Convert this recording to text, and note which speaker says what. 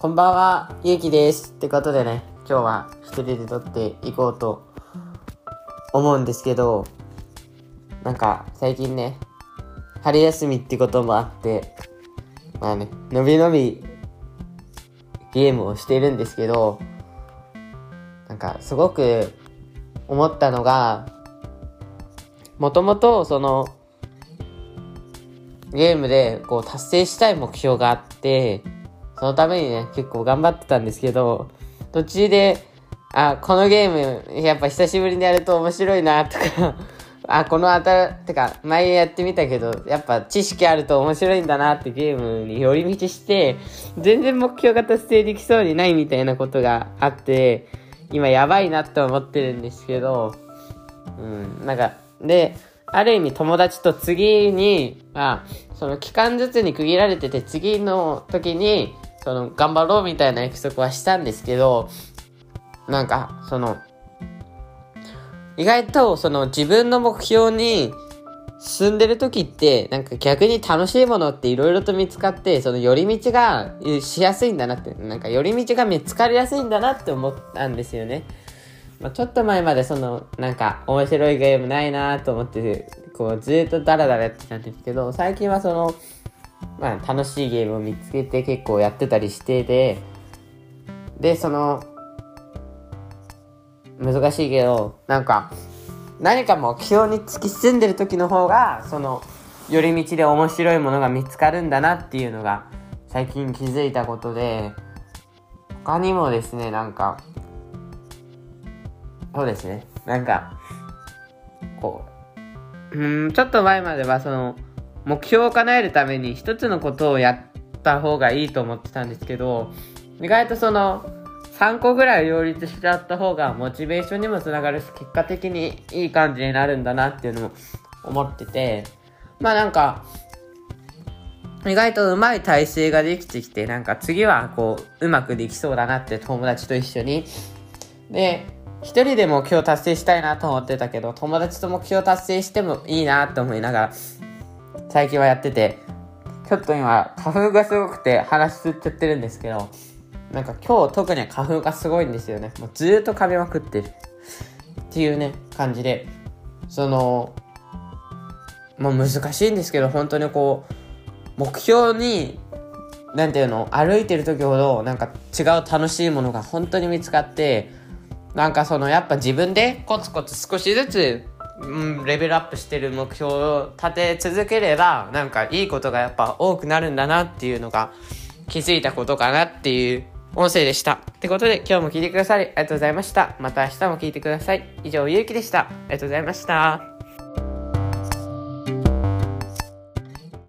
Speaker 1: こんばんは、ゆうきです。ってことでね、今日は一人で撮っていこうと思うんですけど、なんか最近ね、春休みってこともあって、まあね、のびのびゲームをしてるんですけど、なんかすごく思ったのが、もともとその、ゲームでこう達成したい目標があって、そのためにね、結構頑張ってたんですけど、途中で、あ、このゲーム、やっぱ久しぶりにやると面白いな、とか、あ、このあた、てか、前やってみたけど、やっぱ知識あると面白いんだなってゲームに寄り道して、全然目標が達成できそうにないみたいなことがあって、今やばいなって思ってるんですけど、うん、なんか、で、ある意味友達と次に、まあ、その期間ずつに区切られてて、次の時に、その、頑張ろうみたいな約束はしたんですけど、なんか、その、意外と、その、自分の目標に進んでる時って、なんか逆に楽しいものっていろいろと見つかって、その寄り道がしやすいんだなって、なんか寄り道が見つかりやすいんだなって思ったんですよね。まあ、ちょっと前までそのなんか面白いゲームないなと思ってこうずっとダラダラやってたんですけど最近はそのまあ楽しいゲームを見つけて結構やってたりしててでその難しいけどなんか何か目標に突き進んでる時の方がその寄り道で面白いものが見つかるんだなっていうのが最近気づいたことで他にもですねなんかそうですね。なんか、こう、うん、ちょっと前まではその、目標を叶えるために一つのことをやった方がいいと思ってたんですけど、意外とその、3個ぐらい両立しちゃった方がモチベーションにもつながるし、結果的にいい感じになるんだなっていうのも思ってて、まあなんか、意外とうまい体制ができてきて、なんか次はこう、うまくできそうだなって友達と一緒に。で、一人で目標達成したいなと思ってたけど、友達と目標達成してもいいなと思いながら、最近はやってて、ちょっと今、花粉がすごくて話吸っちゃってるんですけど、なんか今日特に花粉がすごいんですよね。もうずーっと噛みまくってる。っていうね、感じで、その、もう難しいんですけど、本当にこう、目標に、なんていうの、歩いてる時ほど、なんか違う楽しいものが本当に見つかって、なんかそのやっぱ自分でコツコツ少しずつ、うん、レベルアップしてる目標を立て続ければなんかいいことがやっぱ多くなるんだなっていうのが気づいたことかなっていう音声でした。ってことで今日も聞いてくださりありがとうございました。また明日も聞いてください。以上、ゆうきでした。ありがとうございました。